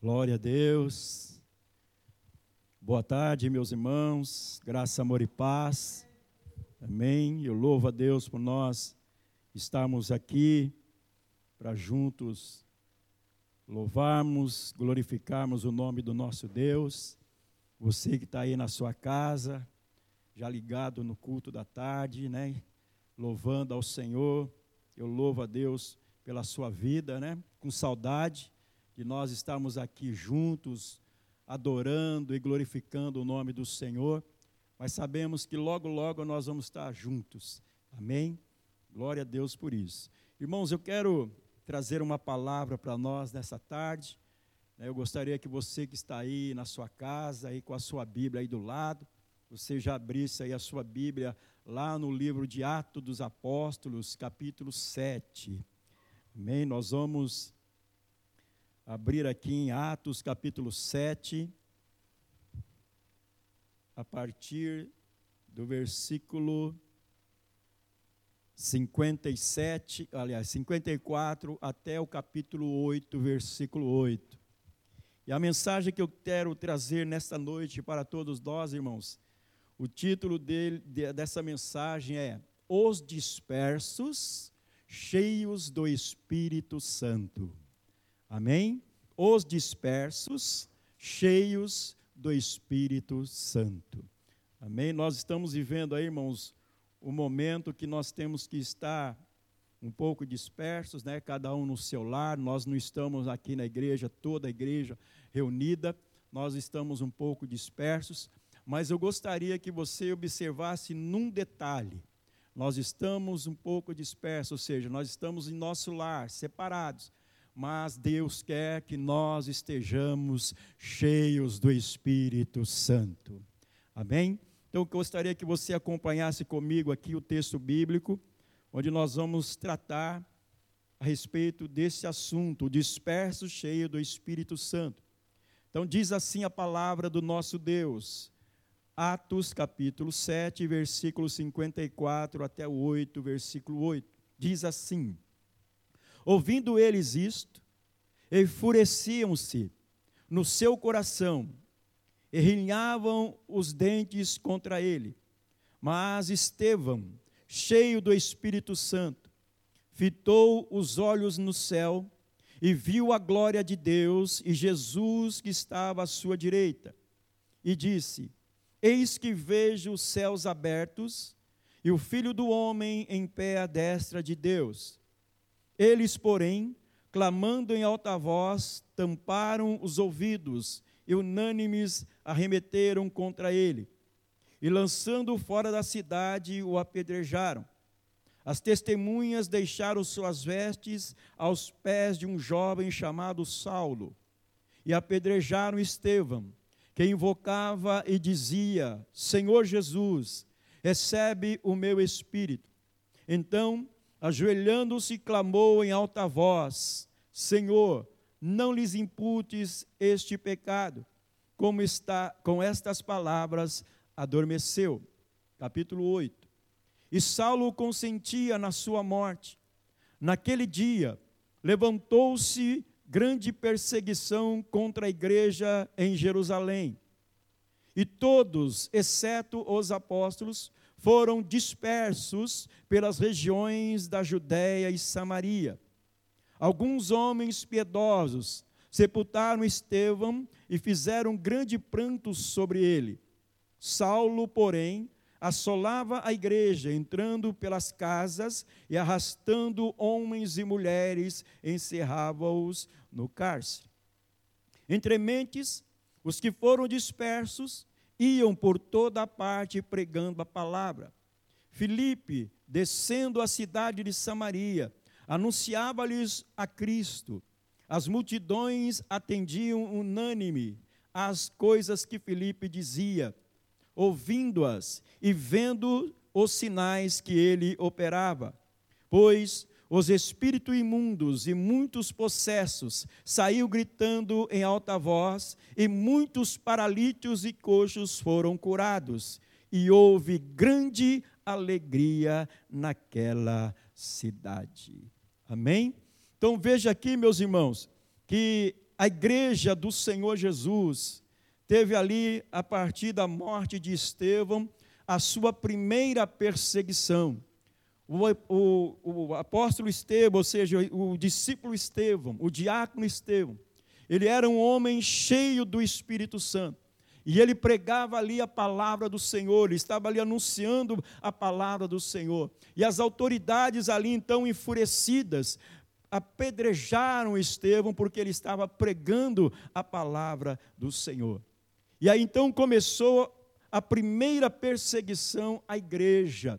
Glória a Deus. Boa tarde, meus irmãos. Graça, amor e paz. Amém. Eu louvo a Deus por nós estarmos aqui para juntos louvarmos, glorificarmos o nome do nosso Deus. Você que está aí na sua casa, já ligado no culto da tarde, né? Louvando ao Senhor. Eu louvo a Deus pela sua vida, né? Com saudade de nós estarmos aqui juntos, adorando e glorificando o nome do Senhor, mas sabemos que logo, logo nós vamos estar juntos. Amém? Glória a Deus por isso. Irmãos, eu quero trazer uma palavra para nós nessa tarde. Né? Eu gostaria que você que está aí na sua casa, aí com a sua Bíblia aí do lado, você já abrisse aí a sua Bíblia lá no livro de Atos dos Apóstolos, capítulo 7. Amém? Nós vamos abrir aqui em Atos capítulo 7, a partir do versículo 57, aliás, 54 até o capítulo 8, versículo 8. E a mensagem que eu quero trazer nesta noite para todos nós, irmãos, o título dele, dessa mensagem é Os Dispersos, cheios do Espírito Santo. Amém? Os dispersos, cheios do Espírito Santo. Amém? Nós estamos vivendo aí, irmãos, o momento que nós temos que estar um pouco dispersos, né? Cada um no seu lar. Nós não estamos aqui na igreja, toda a igreja reunida. Nós estamos um pouco dispersos, mas eu gostaria que você observasse num detalhe. Nós estamos um pouco dispersos, ou seja, nós estamos em nosso lar, separados mas Deus quer que nós estejamos cheios do Espírito Santo. Amém? Então, eu gostaria que você acompanhasse comigo aqui o texto bíblico, onde nós vamos tratar a respeito desse assunto, o disperso cheio do Espírito Santo. Então, diz assim a palavra do nosso Deus, Atos capítulo 7, versículo 54 até o 8, versículo 8. Diz assim: Ouvindo eles isto, enfureciam-se no seu coração e rinhavam os dentes contra ele. Mas Estevão, cheio do Espírito Santo, fitou os olhos no céu e viu a glória de Deus e Jesus que estava à sua direita. E disse: Eis que vejo os céus abertos e o filho do homem em pé à destra de Deus. Eles, porém, clamando em alta voz, tamparam os ouvidos e unânimes arremeteram contra ele. E lançando-o fora da cidade, o apedrejaram. As testemunhas deixaram suas vestes aos pés de um jovem chamado Saulo e apedrejaram Estevão, que invocava e dizia: Senhor Jesus, recebe o meu espírito. Então ajoelhando-se, clamou em alta voz: Senhor, não lhes imputes este pecado. Como está com estas palavras adormeceu. Capítulo 8. E Saulo consentia na sua morte. Naquele dia levantou-se grande perseguição contra a igreja em Jerusalém. E todos, exceto os apóstolos, foram dispersos pelas regiões da Judéia e Samaria. Alguns homens piedosos sepultaram Estevão e fizeram grande pranto sobre ele. Saulo, porém, assolava a igreja, entrando pelas casas e arrastando homens e mulheres, encerrava-os no cárcere. Entre mentes, os que foram dispersos iam por toda parte pregando a palavra. Filipe, descendo a cidade de Samaria, anunciava-lhes a Cristo. As multidões atendiam unânime às coisas que Filipe dizia, ouvindo-as e vendo os sinais que ele operava. Pois os espíritos imundos e muitos possessos saiu gritando em alta voz, e muitos paralíticos e coxos foram curados, e houve grande alegria naquela cidade. Amém? Então veja aqui, meus irmãos, que a igreja do Senhor Jesus teve ali, a partir da morte de Estevão, a sua primeira perseguição. O, o, o, apóstolo Estevão, ou seja, o discípulo Estevão, o diácono Estevão, ele era um homem cheio do Espírito Santo. E ele pregava ali a palavra do Senhor, ele estava ali anunciando a palavra do Senhor. E as autoridades ali então enfurecidas apedrejaram Estevão porque ele estava pregando a palavra do Senhor. E aí então começou a primeira perseguição à igreja.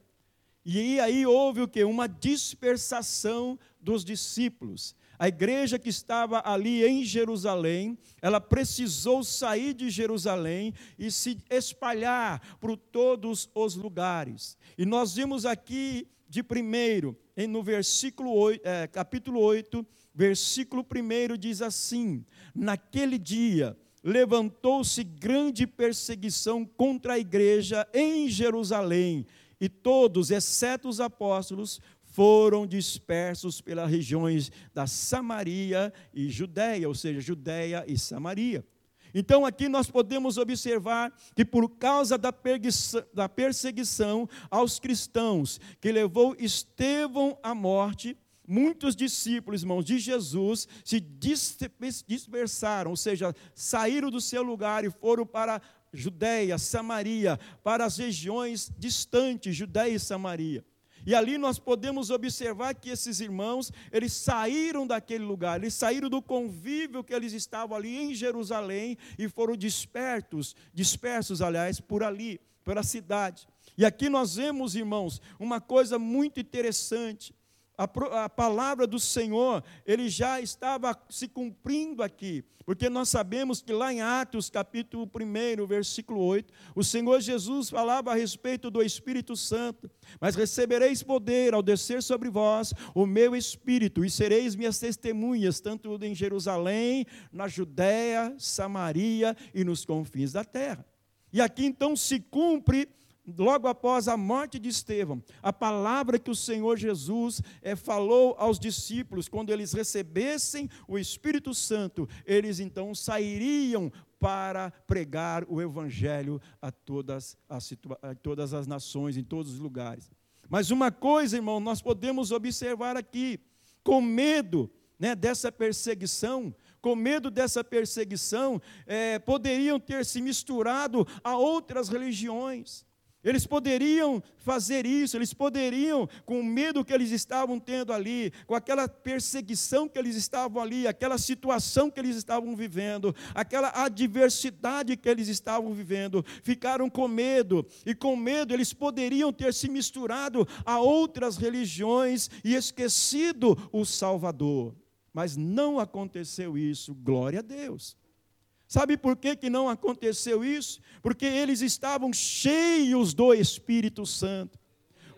E aí houve o que? Uma dispersação dos discípulos. A igreja que estava ali em Jerusalém, ela precisou sair de Jerusalém e se espalhar por todos os lugares. E nós vimos aqui de primeiro, no versículo 8, é, capítulo 8, versículo 1 diz assim: Naquele dia levantou-se grande perseguição contra a igreja em Jerusalém, e todos, exceto os apóstolos, foram dispersos pelas regiões da Samaria e Judéia, ou seja, Judéia e Samaria. Então aqui nós podemos observar que por causa da perseguição aos cristãos, que levou Estevão à morte, muitos discípulos, irmãos, de Jesus se dispersaram, ou seja, saíram do seu lugar e foram para Judéia, Samaria, para as regiões distantes, Judéia e Samaria. E ali nós podemos observar que esses irmãos, eles saíram daquele lugar, eles saíram do convívio que eles estavam ali em Jerusalém e foram dispersos, dispersos, aliás, por ali, pela cidade. E aqui nós vemos, irmãos, uma coisa muito interessante a, a palavra do Senhor, ele já estava se cumprindo aqui, porque nós sabemos que lá em Atos, capítulo 1, versículo 8, o Senhor Jesus falava a respeito do Espírito Santo, mas recebereis poder ao descer sobre vós o meu Espírito, e sereis minhas testemunhas, tanto em Jerusalém, na Judéia, Samaria e nos confins da terra. E aqui então se cumpre logo após a morte de Estevão, a palavra que o Senhor Jesus é, falou aos discípulos, quando eles recebessem o Espírito Santo, eles então sairiam para pregar o Evangelho a todas as, a todas as nações, em todos os lugares. Mas uma coisa, irmão, nós podemos observar aqui, com medo né, dessa perseguição, com medo dessa perseguição, é, poderiam ter se misturado a outras religiões. Eles poderiam fazer isso, eles poderiam, com o medo que eles estavam tendo ali, com aquela perseguição que eles estavam ali, aquela situação que eles estavam vivendo, aquela adversidade que eles estavam vivendo, ficaram com medo, e com medo eles poderiam ter se misturado a outras religiões e esquecido o Salvador. Mas não aconteceu isso, glória a Deus. Sabe por que, que não aconteceu isso? Porque eles estavam cheios do Espírito Santo.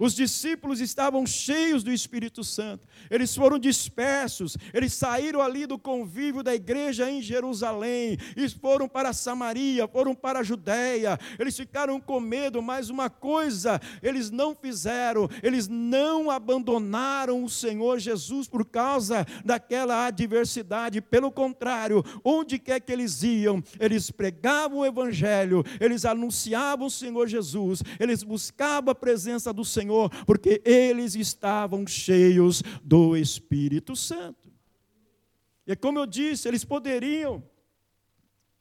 Os discípulos estavam cheios do Espírito Santo. Eles foram dispersos. Eles saíram ali do convívio da igreja em Jerusalém. E foram para Samaria, foram para a Judéia. Eles ficaram com medo, mas uma coisa eles não fizeram. Eles não abandonaram o Senhor Jesus por causa daquela adversidade. Pelo contrário, onde quer que eles iam, eles pregavam o Evangelho, eles anunciavam o Senhor Jesus, eles buscavam a presença do Senhor Senhor, porque eles estavam cheios do Espírito Santo. E como eu disse, eles poderiam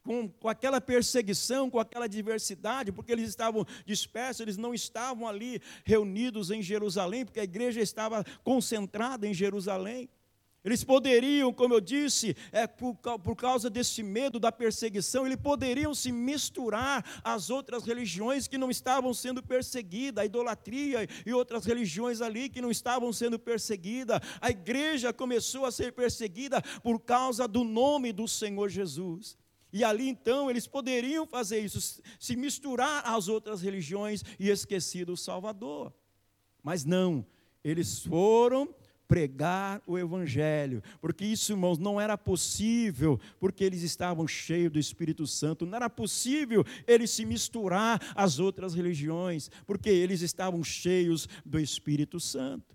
com, com, aquela perseguição, com aquela diversidade, porque eles estavam dispersos, eles não estavam ali reunidos em Jerusalém, porque a igreja estava concentrada em Jerusalém. Eles poderiam, como eu disse, é, por, por, causa desse medo da perseguição, eles poderiam se misturar às outras religiões que não estavam sendo perseguidas, a idolatria e outras religiões ali que não estavam sendo perseguidas. A igreja começou a ser perseguida por causa do nome do Senhor Jesus. E ali então eles poderiam fazer isso, se misturar às outras religiões e esquecer do Salvador. Mas não, eles foram pregar o Evangelho, porque isso, irmãos, não era possível, porque eles estavam cheios do Espírito Santo, não era possível eles se misturar às outras religiões, porque eles estavam cheios do Espírito Santo.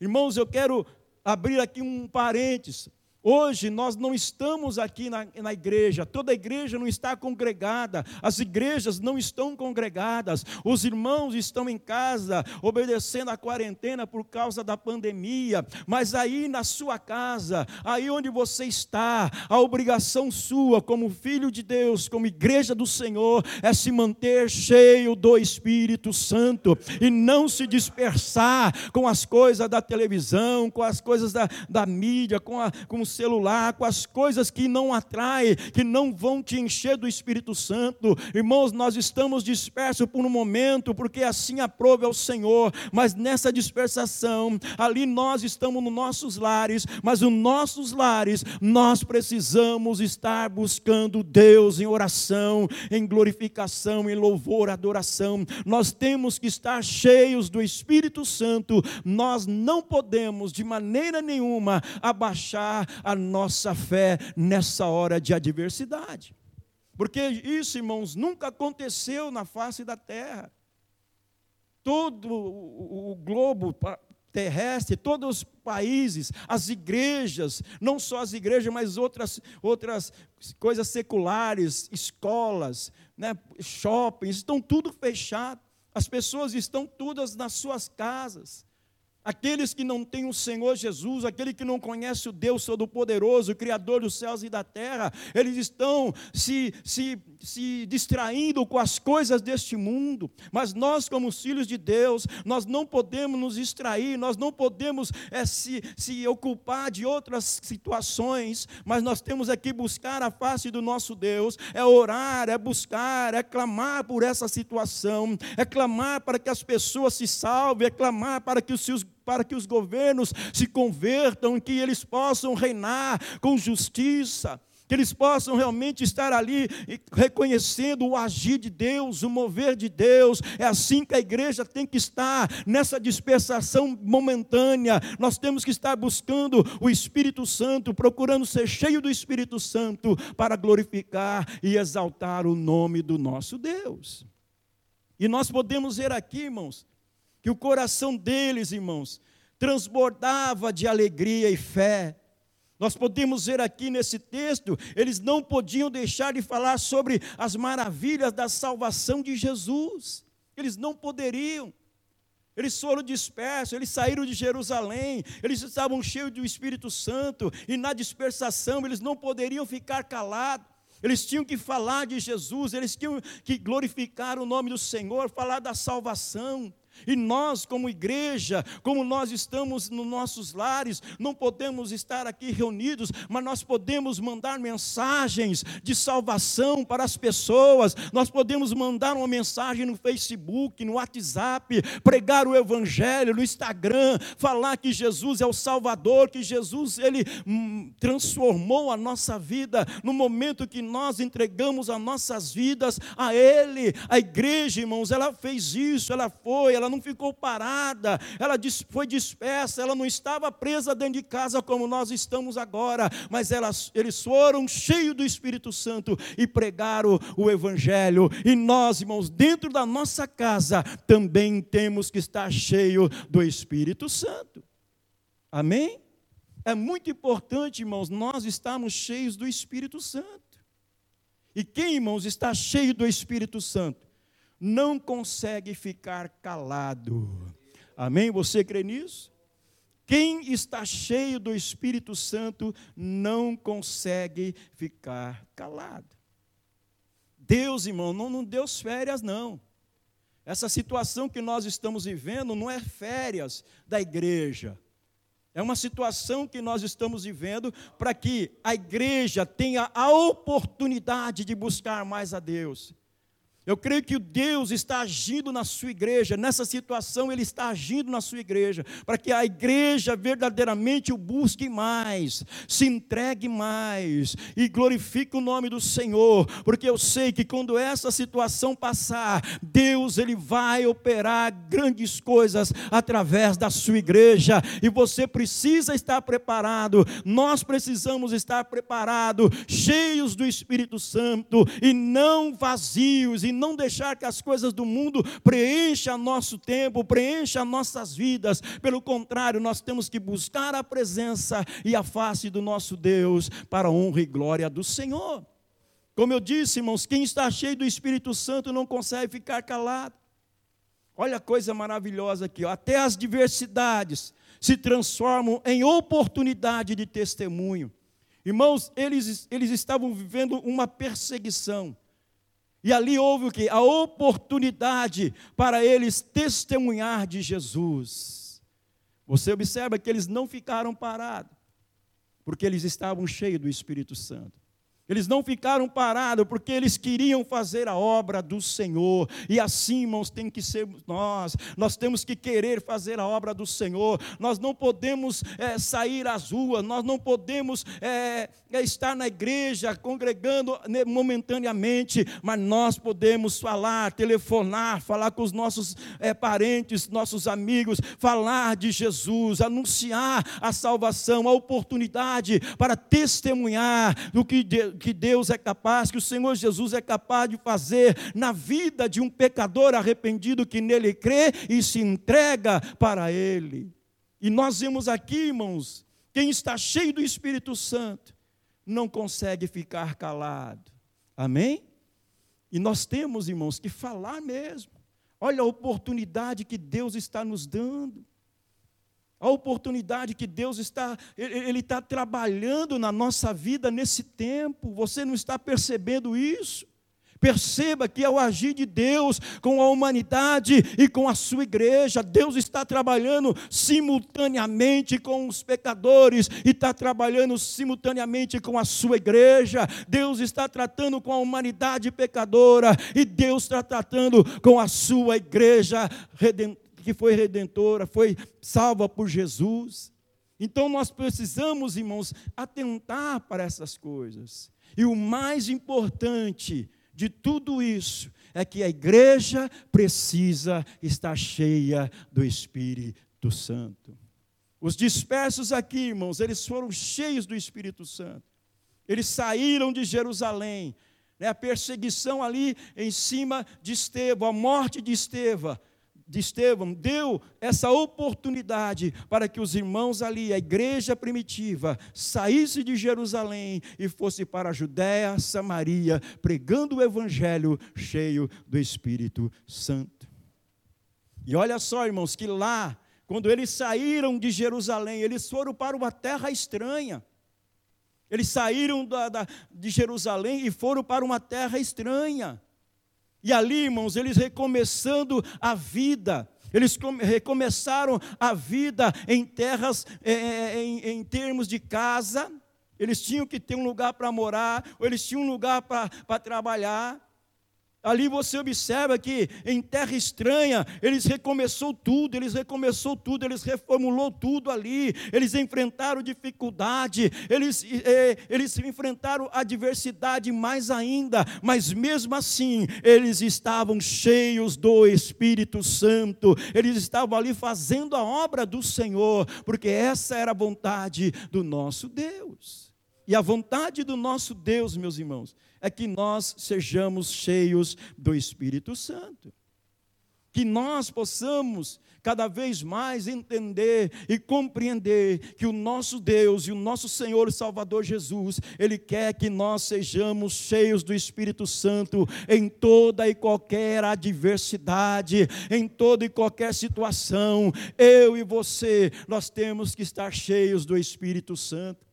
Irmãos, eu quero abrir aqui um parênteses. Hoje nós não estamos aqui na, na, igreja, toda a igreja não está congregada, as igrejas não estão congregadas, os irmãos estão em casa, obedecendo a quarentena por causa da pandemia, mas aí na sua casa, aí onde você está, a obrigação sua, como filho de Deus, como igreja do Senhor, é se manter cheio do Espírito Santo e não se dispersar com as coisas da televisão, com as coisas da, da mídia, com, a, com celular, com as coisas que não atraem, que não vão te encher do Espírito Santo. Irmãos, nós estamos dispersos por um momento, porque assim aprove ao Senhor, mas nessa dispersação, ali nós estamos nos nossos lares, mas nos nossos lares nós precisamos estar buscando Deus em oração, em glorificação, em louvor, adoração. Nós temos que estar cheios do Espírito Santo. Nós não podemos de maneira nenhuma abaixar a nossa fé nessa hora de adversidade. Porque isso, irmãos, nunca aconteceu na face da terra. Todo o globo terrestre, todos os países, as igrejas, não só as igrejas, mas outras, outras coisas seculares, escolas, né, shoppings, estão tudo fechado. As pessoas estão todas nas suas casas. Aqueles que não têm o Senhor Jesus, aquele que não conhece o Deus Todo-Poderoso, Criador dos céus e da terra, eles estão se, se, se distraindo com as coisas deste mundo. Mas nós, como filhos de Deus, nós não podemos nos distrair, nós não podemos é, se, se ocupar de outras situações, mas nós temos aqui buscar a face do nosso Deus, é orar, é buscar, é clamar por essa situação, é clamar para que as pessoas se salvem, é clamar para que os seus para que os governos se convertam, que eles possam reinar com justiça, que eles possam realmente estar ali reconhecendo o agir de Deus, o mover de Deus. É assim que a igreja tem que estar, nessa dispersação momentânea. Nós temos que estar buscando o Espírito Santo, procurando ser cheio do Espírito Santo para glorificar e exaltar o nome do nosso Deus. E nós podemos ver aqui, irmãos, que o coração deles, irmãos, transbordava de alegria e fé. Nós podemos ver aqui nesse texto, eles não podiam deixar de falar sobre as maravilhas da salvação de Jesus. Eles não poderiam. Eles foram dispersos, eles saíram de Jerusalém, eles estavam cheios do Espírito Santo, e na dispersação eles não poderiam ficar calados. Eles tinham que falar de Jesus, eles tinham que glorificar o nome do Senhor, falar da salvação. E nós, como igreja, como nós estamos nos nossos lares, não podemos estar aqui reunidos, mas nós podemos mandar mensagens de salvação para as pessoas, nós podemos mandar uma mensagem no Facebook, no WhatsApp, pregar o Evangelho no Instagram, falar que Jesus é o Salvador, que Jesus ele hum, transformou a nossa vida no momento que nós entregamos as nossas vidas a Ele. A igreja, irmãos, ela fez isso, ela foi, ela não ficou parada, ela foi dispersa, ela não estava presa dentro de casa como nós estamos agora, mas elas, eles foram cheios do Espírito Santo e pregaram o Evangelho. E nós, irmãos, dentro da nossa casa também temos que estar cheio do Espírito Santo. Amém? É muito importante, irmãos, nós estarmos cheios do Espírito Santo. E quem, irmãos, está cheio do Espírito Santo? Não consegue ficar calado. Amém? Você crê nisso? Quem está cheio do Espírito Santo não consegue ficar calado. Deus, irmão, não, não deu férias, não. Essa situação que nós estamos vivendo não é férias da igreja. É uma situação que nós estamos vivendo para que a igreja tenha a oportunidade de buscar mais a Deus. Eu creio que Deus está agindo na sua igreja, nessa situação Ele está agindo na sua igreja, para que a igreja verdadeiramente o busque mais, se entregue mais e glorifique o nome do Senhor, porque eu sei que quando essa situação passar, Deus Ele vai operar grandes coisas através da sua igreja, e você precisa estar preparado, nós precisamos estar preparados, cheios do Espírito Santo e não vazios e não deixar que as coisas do mundo preencham nosso tempo, preencham nossas vidas. Pelo contrário, nós temos que buscar a presença e a face do nosso Deus para a honra e glória do Senhor. Como eu disse, irmãos, quem está cheio do Espírito Santo não consegue ficar calado. Olha a coisa maravilhosa aqui, ó. até as diversidades se transformam em oportunidade de testemunho. Irmãos, eles, eles estavam vivendo uma perseguição. E ali houve o que? A oportunidade para eles testemunhar de Jesus. Você observa que eles não ficaram parados, porque eles estavam cheios do Espírito Santo. Eles não ficaram parados porque eles queriam fazer a obra do Senhor. E assim, irmãos, tem que ser nós. Nós temos que querer fazer a obra do Senhor. Nós não podemos é, sair às ruas, nós não podemos é, estar na igreja congregando né, momentaneamente, mas nós podemos falar, telefonar, falar com os nossos é, parentes, nossos amigos, falar de Jesus, anunciar a salvação, a oportunidade para testemunhar do que que Deus é capaz, que o Senhor Jesus é capaz de fazer na vida de um pecador arrependido que nele crê e se entrega para ele. E nós vemos aqui, irmãos, quem está cheio do Espírito Santo não consegue ficar calado. Amém? E nós temos, irmãos, que falar mesmo. Olha a oportunidade que Deus está nos dando a oportunidade que Deus está, Ele está trabalhando na nossa vida nesse tempo, você não está percebendo isso? Perceba que ao agir de Deus com a humanidade e com a sua igreja, Deus está trabalhando simultaneamente com os pecadores e está trabalhando simultaneamente com a sua igreja. Deus está tratando com a humanidade pecadora e Deus está tratando com a sua igreja que foi redentora, foi salva por Jesus. Então nós precisamos, irmãos, atentar para essas coisas. E o mais importante de tudo isso é que a igreja precisa estar cheia do Espírito Santo. Os dispersos aqui, irmãos, eles foram cheios do Espírito Santo. Eles saíram de Jerusalém. Né, a perseguição ali em cima de Estevão, a morte de Estevão, de Estevão deu essa oportunidade para que os irmãos ali, a igreja primitiva, saísse de Jerusalém e fosse para a Judéia, Samaria, pregando o evangelho cheio do Espírito Santo. E olha só, irmãos, que lá, quando eles saíram de Jerusalém, eles foram para uma terra estranha. Eles saíram da, da, de Jerusalém e foram para uma terra estranha. E ali, irmãos, eles recomeçando a vida, eles recomeçaram a vida em terras, é, é, em, em termos de casa, eles tinham que ter um lugar para morar, ou eles tinham um lugar para trabalhar. Ali você observa que em terra estranha, eles recomeçou tudo, eles recomeçou tudo, eles reformulou tudo ali, eles enfrentaram dificuldade, eles, eh, eles enfrentaram adversidade mais ainda, mas mesmo assim, eles estavam cheios do Espírito Santo, eles estavam ali fazendo a obra do Senhor, porque essa era a vontade do nosso Deus. E a vontade do nosso Deus, meus irmãos, é que nós sejamos cheios do Espírito Santo. Que nós possamos cada vez mais entender e compreender que o nosso Deus e o nosso Senhor e Salvador Jesus, Ele quer que nós sejamos cheios do Espírito Santo em toda e qualquer adversidade, em toda e qualquer situação. Eu e você, nós temos que estar cheios do Espírito Santo.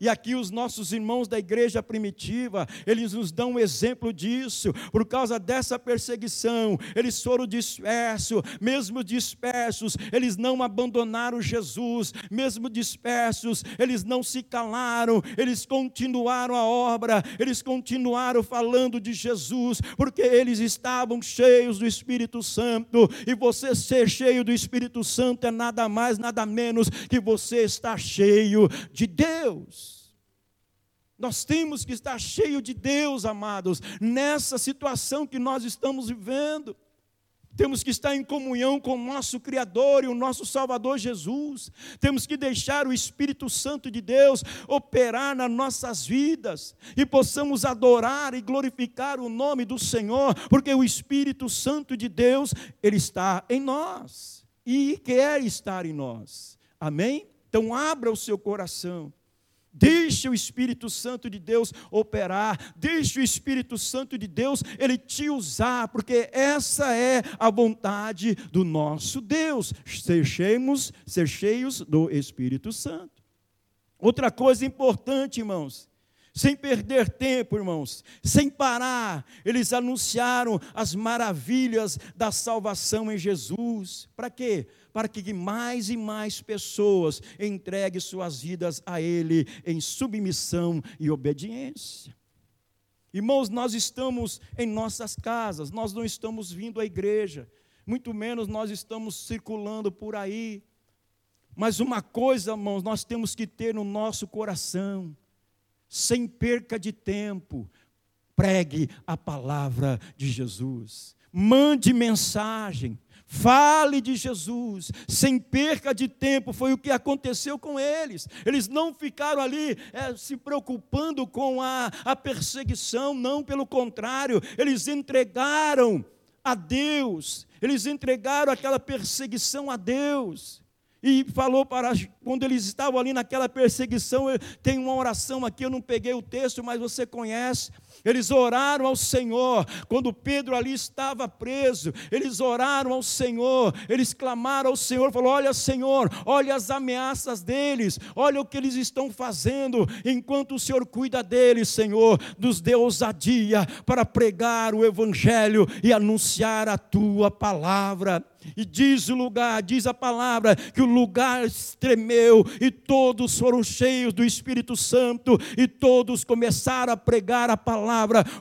E aqui os nossos irmãos da igreja primitiva, eles nos dão um exemplo disso. Por causa dessa perseguição, eles foram dispersos, mesmo dispersos, eles não abandonaram Jesus, mesmo dispersos, eles não se calaram, eles continuaram a obra, eles continuaram falando de Jesus, porque eles estavam cheios do Espírito Santo. E você ser cheio do Espírito Santo é nada mais, nada menos que você estar cheio de Deus. Nós temos que estar cheio de Deus, amados, nessa situação que nós estamos vivendo. temos que estar em comunhão com o nosso Criador e o nosso Salvador Jesus, temos que deixar o Espírito Santo de Deus operar nas nossas vidas e possamos adorar e glorificar o nome do Senhor, porque o Espírito Santo de Deus, ele está em nós e quer estar em nós. Amém? Então abra o seu coração Deixe o Espírito Santo de Deus operar, deixe o Espírito Santo de Deus ele te usar, porque essa é a vontade do nosso Deus. Cheios, ser cheios do Espírito Santo. Outra coisa importante, irmãos, sem perder tempo, irmãos, sem parar, eles anunciaram as maravilhas da salvação em Jesus. Para quê? Para que mais e mais pessoas entreguem suas vidas a Ele em submissão e obediência. Irmãos, nós estamos em nossas casas, nós não estamos vindo à igreja, muito menos nós estamos circulando por aí. Mas uma coisa, irmãos, nós temos que ter no nosso coração sem perca de tempo, pregue a palavra de Jesus. Mande mensagem, fale de Jesus, sem perca de tempo, foi o que aconteceu com eles. Eles não ficaram ali é, se preocupando com a, a perseguição, não, pelo contrário, eles entregaram a Deus, eles entregaram aquela perseguição a Deus e falou para quando eles estavam ali naquela perseguição, tem uma oração aqui, eu não peguei o texto, mas você conhece. Eles oraram ao Senhor, quando Pedro ali estava preso, eles oraram ao Senhor, eles clamaram ao Senhor, falou: "Olha, Senhor, olha as ameaças deles, olha o que eles estão fazendo, enquanto o Senhor cuida deles, Senhor, nos dê para pregar o evangelho e anunciar a tua palavra." E diz o lugar, diz a palavra, que o lugar tremeu e todos foram cheios do Espírito Santo e todos começaram a pregar a palavra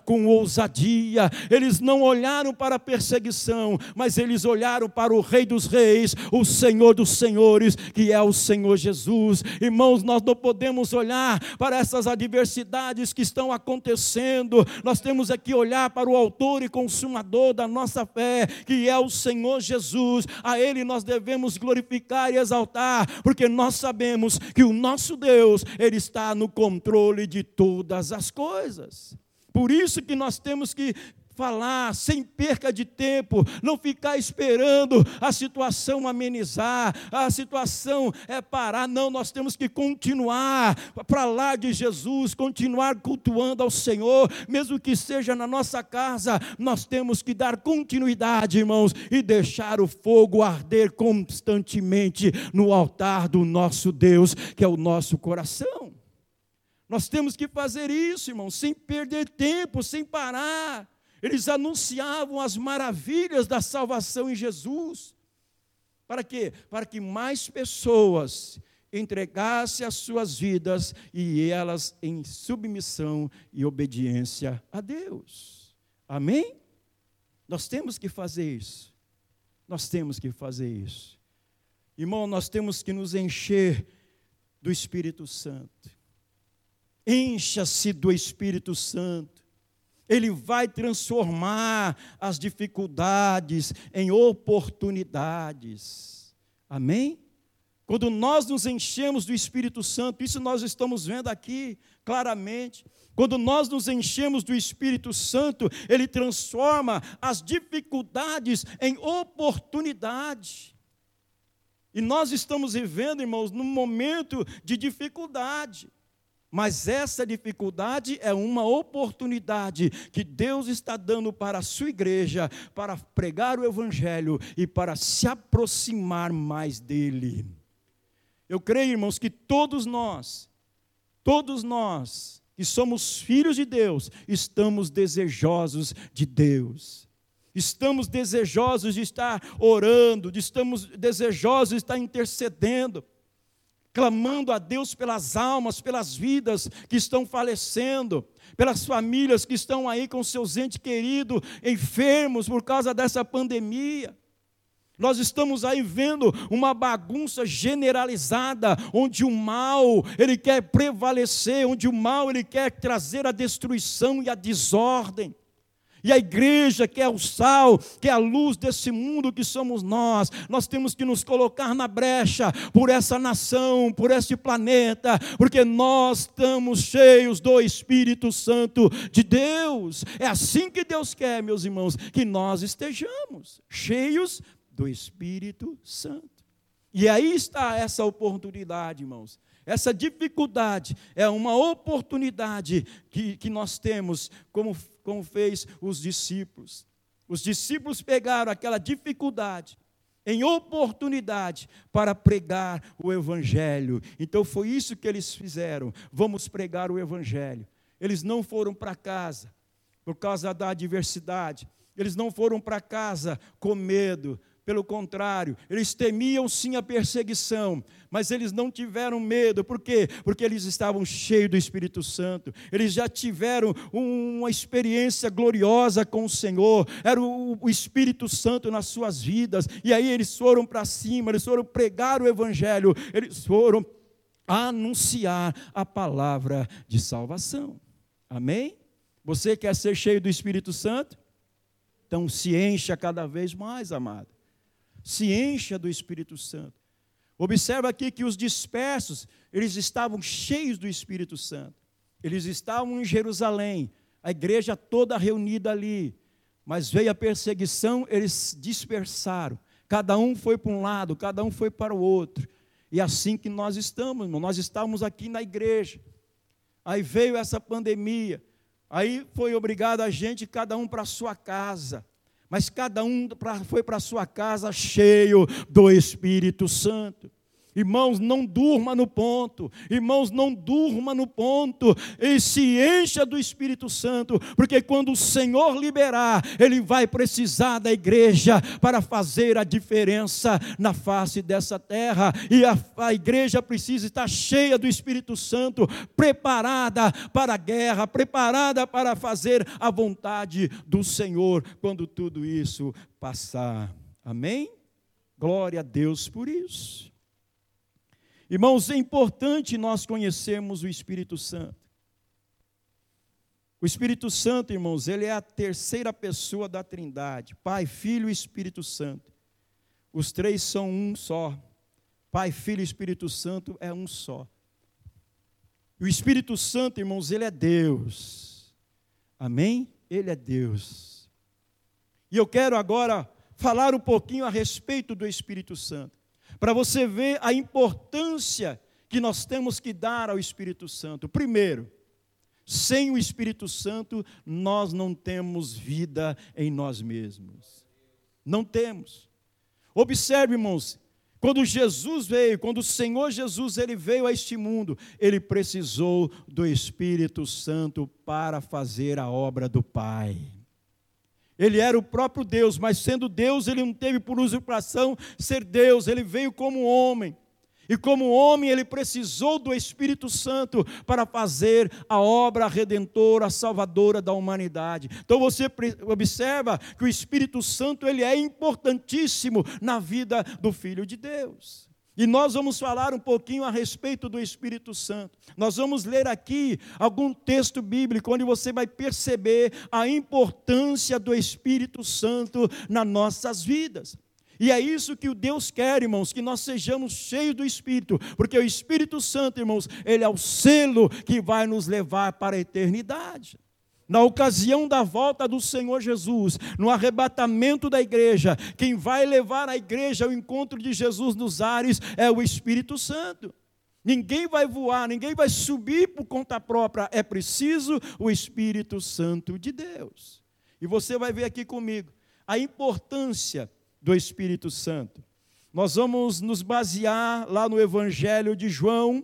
com ousadia. Eles não olharam para a perseguição, mas eles olharam para o Rei dos Reis, o Senhor dos Senhores, que é o Senhor Jesus. Irmãos, nós não podemos olhar para essas adversidades que estão acontecendo, nós temos aqui olhar para o Autor e Consumador da nossa fé, que é o Senhor Jesus Jesus, a Ele nós devemos glorificar e exaltar, porque nós sabemos que o nosso Deus, Ele está no controle de todas as coisas. Por isso que nós temos que falar sem perca de tempo, não ficar esperando a situação amenizar, a situação é parar, não, nós temos que continuar para lá de Jesus, continuar cultuando ao Senhor, mesmo que seja na nossa casa, nós temos que dar continuidade, irmãos, e deixar o fogo arder constantemente no altar do nosso Deus, que é o nosso coração. Nós temos que fazer isso, irmãos, sem perder tempo, sem parar. Eles anunciavam as maravilhas da salvação em Jesus. Para quê? Para que mais pessoas entregassem as suas vidas e elas em submissão e obediência a Deus. Amém? Nós temos que fazer isso. Nós temos que fazer isso. Irmão, nós temos que nos encher do Espírito Santo. Encha-se do Espírito Santo. Ele vai transformar as dificuldades em oportunidades. Amém? Quando nós nos enchemos do Espírito Santo, isso nós estamos vendo aqui claramente. Quando nós nos enchemos do Espírito Santo, ele transforma as dificuldades em oportunidade. E nós estamos vivendo, irmãos, num momento de dificuldade. Mas essa dificuldade é uma oportunidade que Deus está dando para a sua igreja para pregar o Evangelho e para se aproximar mais dele. Eu creio, irmãos, que todos nós, todos nós que somos filhos de Deus, estamos desejosos de Deus. Estamos desejosos de estar orando, estamos desejosos de estar intercedendo clamando a Deus pelas almas, pelas vidas que estão falecendo, pelas famílias que estão aí com seus entes queridos enfermos por causa dessa pandemia. Nós estamos aí vendo uma bagunça generalizada, onde o mal, ele quer prevalecer, onde o mal, ele quer trazer a destruição e a desordem. E a igreja, que é o sal, que é a luz desse mundo que somos nós, nós temos que nos colocar na brecha por essa nação, por esse planeta, porque nós estamos cheios do Espírito Santo de Deus. É assim que Deus quer, meus irmãos, que nós estejamos cheios do Espírito Santo. E aí está essa oportunidade, irmãos. Essa dificuldade é uma oportunidade que, que nós temos, como, como fez os discípulos. Os discípulos pegaram aquela dificuldade em oportunidade para pregar o Evangelho. Então foi isso que eles fizeram. Vamos pregar o Evangelho. Eles não foram para casa por causa da adversidade. Eles não foram para casa com medo. Pelo contrário, eles temiam sim a perseguição, mas eles não tiveram medo, por quê? Porque eles estavam cheios do Espírito Santo, eles já tiveram uma experiência gloriosa com o Senhor, era o Espírito Santo nas suas vidas, e aí eles foram para cima, eles foram pregar o Evangelho, eles foram anunciar a palavra de salvação. Amém? Você quer ser cheio do Espírito Santo? Então se encha cada vez mais, amado se encha do Espírito Santo. Observa aqui que os dispersos, eles estavam cheios do Espírito Santo. Eles estavam em Jerusalém, a igreja toda reunida ali. Mas veio a perseguição, eles dispersaram. Cada um foi para um lado, cada um foi para o outro. E assim que nós estamos, irmão, nós estamos aqui na igreja. Aí veio essa pandemia. Aí foi obrigado a gente, cada um para a sua casa mas cada um foi para sua casa cheio do Espírito Santo. Irmãos, não durma no ponto. Irmãos, não durma no ponto. E se encha do Espírito Santo, porque quando o Senhor liberar, Ele vai precisar da igreja para fazer a diferença na face dessa terra. E a, a igreja precisa estar cheia do Espírito Santo, preparada para a guerra, preparada para fazer a vontade do Senhor quando tudo isso passar. Amém? Glória a Deus por isso. Irmãos, é importante nós conhecermos o Espírito Santo. O Espírito Santo, irmãos, ele é a terceira pessoa da Trindade: Pai, Filho e Espírito Santo. Os três são um só. Pai, Filho e Espírito Santo é um só. O Espírito Santo, irmãos, ele é Deus. Amém? Ele é Deus. E eu quero agora falar um pouquinho a respeito do Espírito Santo para você ver a importância que nós temos que dar ao Espírito Santo. Primeiro, sem o Espírito Santo, nós não temos vida em nós mesmos. Não temos. Observe, irmãos, quando Jesus veio, quando o Senhor Jesus ele veio a este mundo, ele precisou do Espírito Santo para fazer a obra do Pai. Ele era o próprio Deus, mas sendo Deus, ele não teve por usurpação ser Deus, ele veio como homem. E como homem, ele precisou do Espírito Santo para fazer a obra redentora, salvadora da humanidade. Então você observa que o Espírito Santo ele é importantíssimo na vida do filho de Deus. E nós vamos falar um pouquinho a respeito do Espírito Santo. Nós vamos ler aqui algum texto bíblico onde você vai perceber a importância do Espírito Santo nas nossas vidas. E é isso que o Deus quer, irmãos, que nós sejamos cheios do Espírito, porque o Espírito Santo, irmãos, ele é o selo que vai nos levar para a eternidade na ocasião da volta do Senhor Jesus, no arrebatamento da igreja, quem vai levar a igreja ao encontro de Jesus nos ares é o Espírito Santo. Ninguém vai voar, ninguém vai subir por conta própria, é preciso o Espírito Santo de Deus. E você vai ver aqui comigo a importância do Espírito Santo. Nós vamos nos basear lá no Evangelho de João.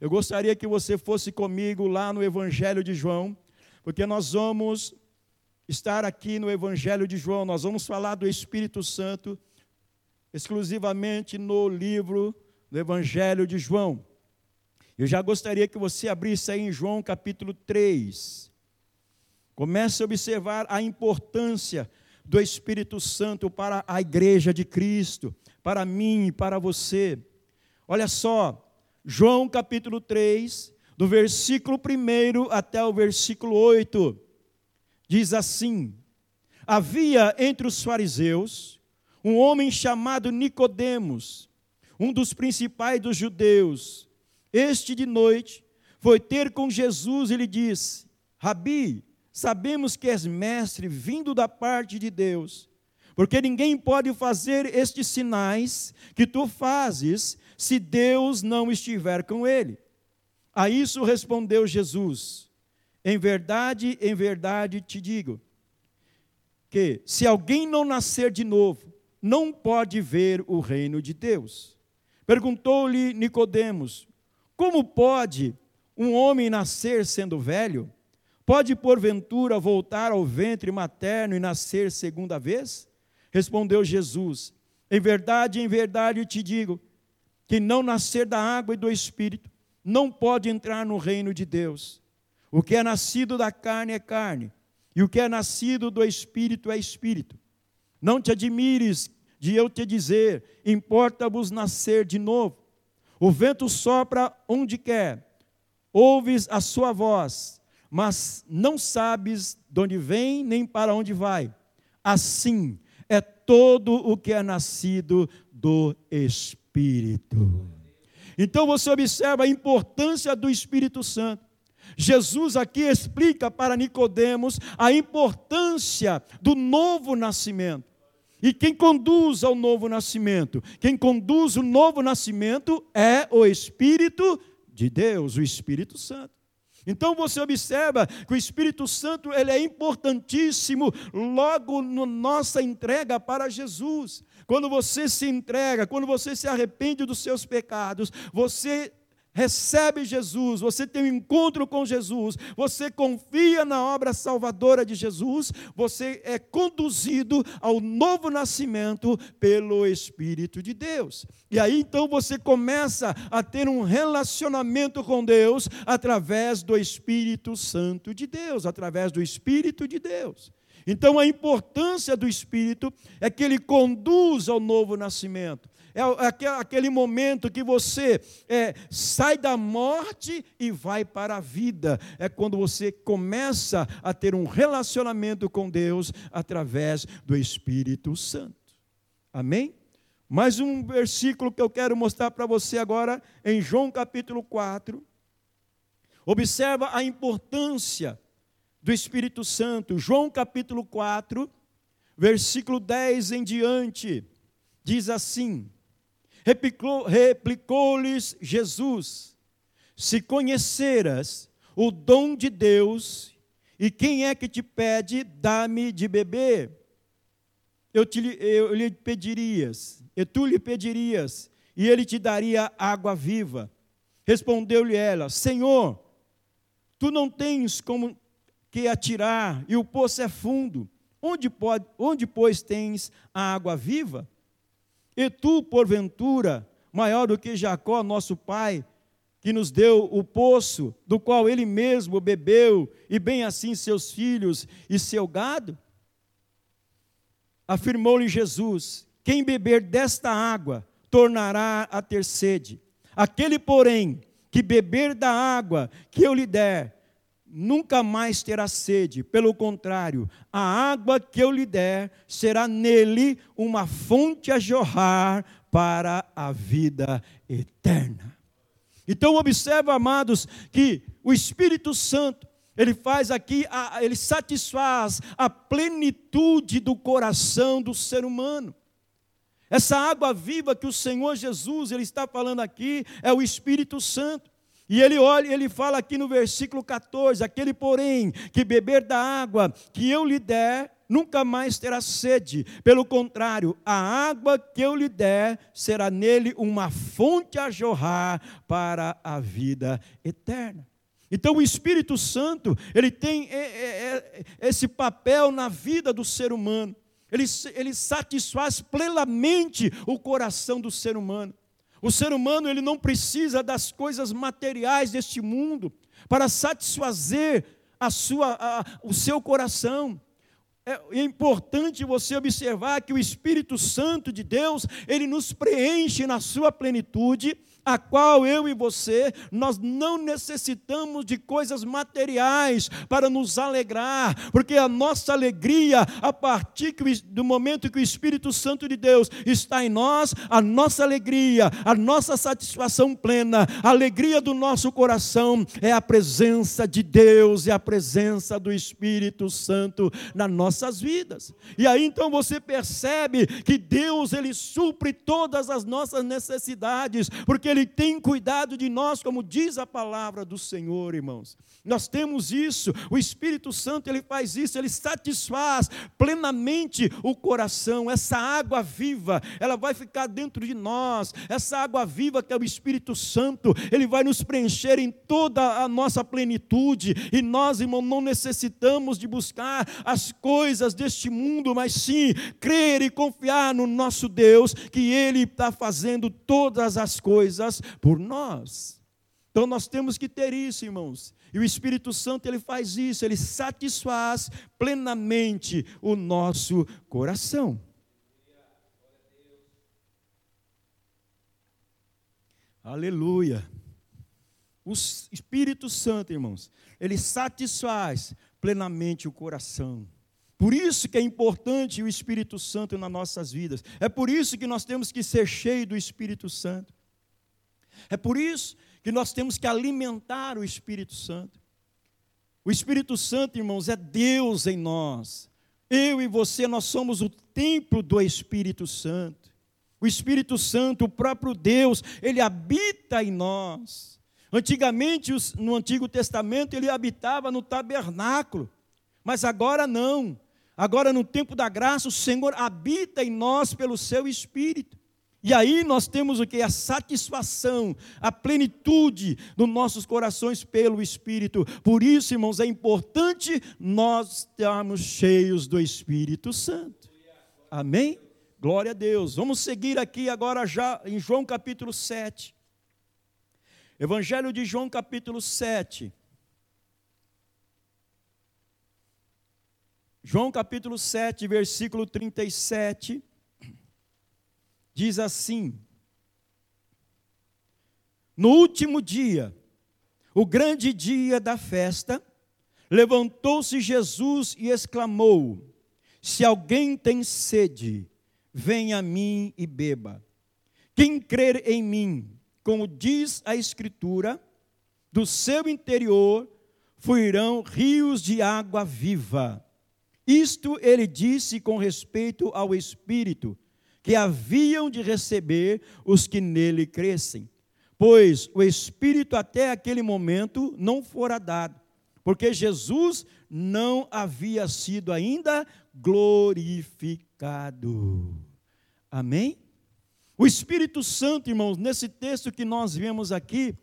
Eu gostaria que você fosse comigo lá no Evangelho de João porque nós vamos estar aqui no Evangelho de João, nós vamos falar do Espírito Santo exclusivamente no livro do Evangelho de João. Eu já gostaria que você abrisse aí em João capítulo 3. Comece a observar a importância do Espírito Santo para a igreja de Cristo, para mim e para você. Olha só, João capítulo 3, do versículo 1 até o versículo 8. diz assim: Havia entre os fariseus um homem chamado Nicodemos, um dos principais dos judeus. Este de noite foi ter com Jesus e lhe disse: Rabi, sabemos que és mestre vindo da parte de Deus, porque ninguém pode fazer estes sinais que tu fazes se Deus não estiver com ele. A isso respondeu Jesus: Em verdade, em verdade te digo, que se alguém não nascer de novo, não pode ver o reino de Deus. Perguntou-lhe Nicodemos: Como pode um homem nascer sendo velho? Pode porventura voltar ao ventre materno e nascer segunda vez? Respondeu Jesus: Em verdade, em verdade te digo, que não nascer da água e do espírito não pode entrar no reino de Deus. O que é nascido da carne é carne, e o que é nascido do espírito é espírito. Não te admires de eu te dizer: importa-vos nascer de novo. O vento sopra onde quer, ouves a sua voz, mas não sabes de onde vem nem para onde vai. Assim é todo o que é nascido do Espírito. Então você observa a importância do Espírito Santo. Jesus aqui explica para Nicodemos a importância do novo nascimento. E quem conduz ao novo nascimento? Quem conduz o novo nascimento é o Espírito de Deus, o Espírito Santo. Então você observa que o Espírito Santo ele é importantíssimo logo na nossa entrega para Jesus. Quando você se entrega, quando você se arrepende dos seus pecados, você recebe Jesus, você tem um encontro com Jesus, você confia na obra salvadora de Jesus, você é conduzido ao novo nascimento pelo Espírito de Deus. E aí então você começa a ter um relacionamento com Deus através do Espírito Santo de Deus, através do Espírito de Deus. Então a importância do Espírito é que ele conduz ao novo nascimento. É, é aquele momento que você é, sai da morte e vai para a vida. É quando você começa a ter um relacionamento com Deus através do Espírito Santo. Amém? Mais um versículo que eu quero mostrar para você agora, em João capítulo 4. Observa a importância do Espírito Santo. João capítulo 4, versículo 10 em diante, diz assim: Replicou-lhes Jesus: Se conheceras o dom de Deus, e quem é que te pede, dá-me de beber? Eu, te, eu lhe pedirias, e tu lhe pedirias, e ele te daria água viva. Respondeu-lhe ela: Senhor, tu não tens como que atirar, e o poço é fundo. Onde, pode, onde pois tens a água viva? E tu, porventura, maior do que Jacó, nosso pai, que nos deu o poço, do qual ele mesmo bebeu, e bem assim seus filhos e seu gado? Afirmou-lhe Jesus: Quem beber desta água tornará a ter sede. Aquele, porém, que beber da água que eu lhe der, nunca mais terá sede, pelo contrário, a água que eu lhe der será nele uma fonte a jorrar para a vida eterna. Então observa, amados, que o Espírito Santo, ele faz aqui, ele satisfaz a plenitude do coração do ser humano. Essa água viva que o Senhor Jesus ele está falando aqui é o Espírito Santo. E ele olha, ele fala aqui no versículo 14: aquele, porém, que beber da água que eu lhe der, nunca mais terá sede. Pelo contrário, a água que eu lhe der será nele uma fonte a jorrar para a vida eterna. Então o Espírito Santo, ele tem é, é, é, esse papel na vida do ser humano. Ele, ele satisfaz plenamente o coração do ser humano. O ser humano ele não precisa das coisas materiais deste mundo para satisfazer a sua, a, o seu coração. É, importante você observar que o Espírito Santo de Deus, ele nos preenche na sua plenitude a qual eu e você, nós não necessitamos de coisas materiais para nos alegrar, porque a nossa alegria, a partir do momento que o Espírito Santo de Deus está em nós, a nossa alegria, a nossa satisfação plena, a alegria do nosso coração é a presença de Deus e a presença do Espírito Santo nas nossas vidas. E aí então você percebe que Deus ele supre todas as nossas necessidades, porque ele tem cuidado de nós, como diz a palavra do Senhor, irmãos. Nós temos isso, o Espírito Santo ele faz isso, ele satisfaz plenamente o coração. Essa água viva, ela vai ficar dentro de nós. Essa água viva que é o Espírito Santo, ele vai nos preencher em toda a nossa plenitude. E nós, irmão, não necessitamos de buscar as coisas deste mundo, mas sim crer e confiar no nosso Deus, que ele está fazendo todas as coisas por nós. Então nós temos que ter isso, irmãos. E o Espírito Santo ele faz isso, ele satisfaz plenamente o nosso coração. Aleluia. O Espírito Santo, irmãos, ele satisfaz plenamente o coração. Por isso que é importante o Espírito Santo nas nossas vidas. É por isso que nós temos que ser cheios do Espírito Santo. É por isso que nós temos que alimentar o Espírito Santo. O Espírito Santo, irmãos, é Deus em nós. Eu e você, nós somos o templo do Espírito Santo. O Espírito Santo, o próprio Deus, ele habita em nós. Antigamente, no Antigo Testamento, ele habitava no tabernáculo, mas agora não. Agora, no tempo da graça, o Senhor habita em nós pelo seu Espírito. E aí nós temos o que? A satisfação, a plenitude dos nossos corações pelo Espírito. Por isso, irmãos, é importante nós estarmos cheios do Espírito Santo. Amém? Glória a Deus. Vamos seguir aqui agora já em João capítulo 7. Evangelho de João capítulo 7. João capítulo 7, versículo 37 diz assim: No último dia, o grande dia da festa, levantou-se Jesus e exclamou: Se alguém tem sede, venha a mim e beba. Quem crer em mim, como diz a Escritura, do seu interior fluirão rios de água viva. Isto ele disse com respeito ao Espírito que haviam de receber os que nele crescem. Pois o Espírito até aquele momento não fora dado, porque Jesus não havia sido ainda glorificado. Amém? O Espírito Santo, irmãos, nesse texto que nós vemos aqui,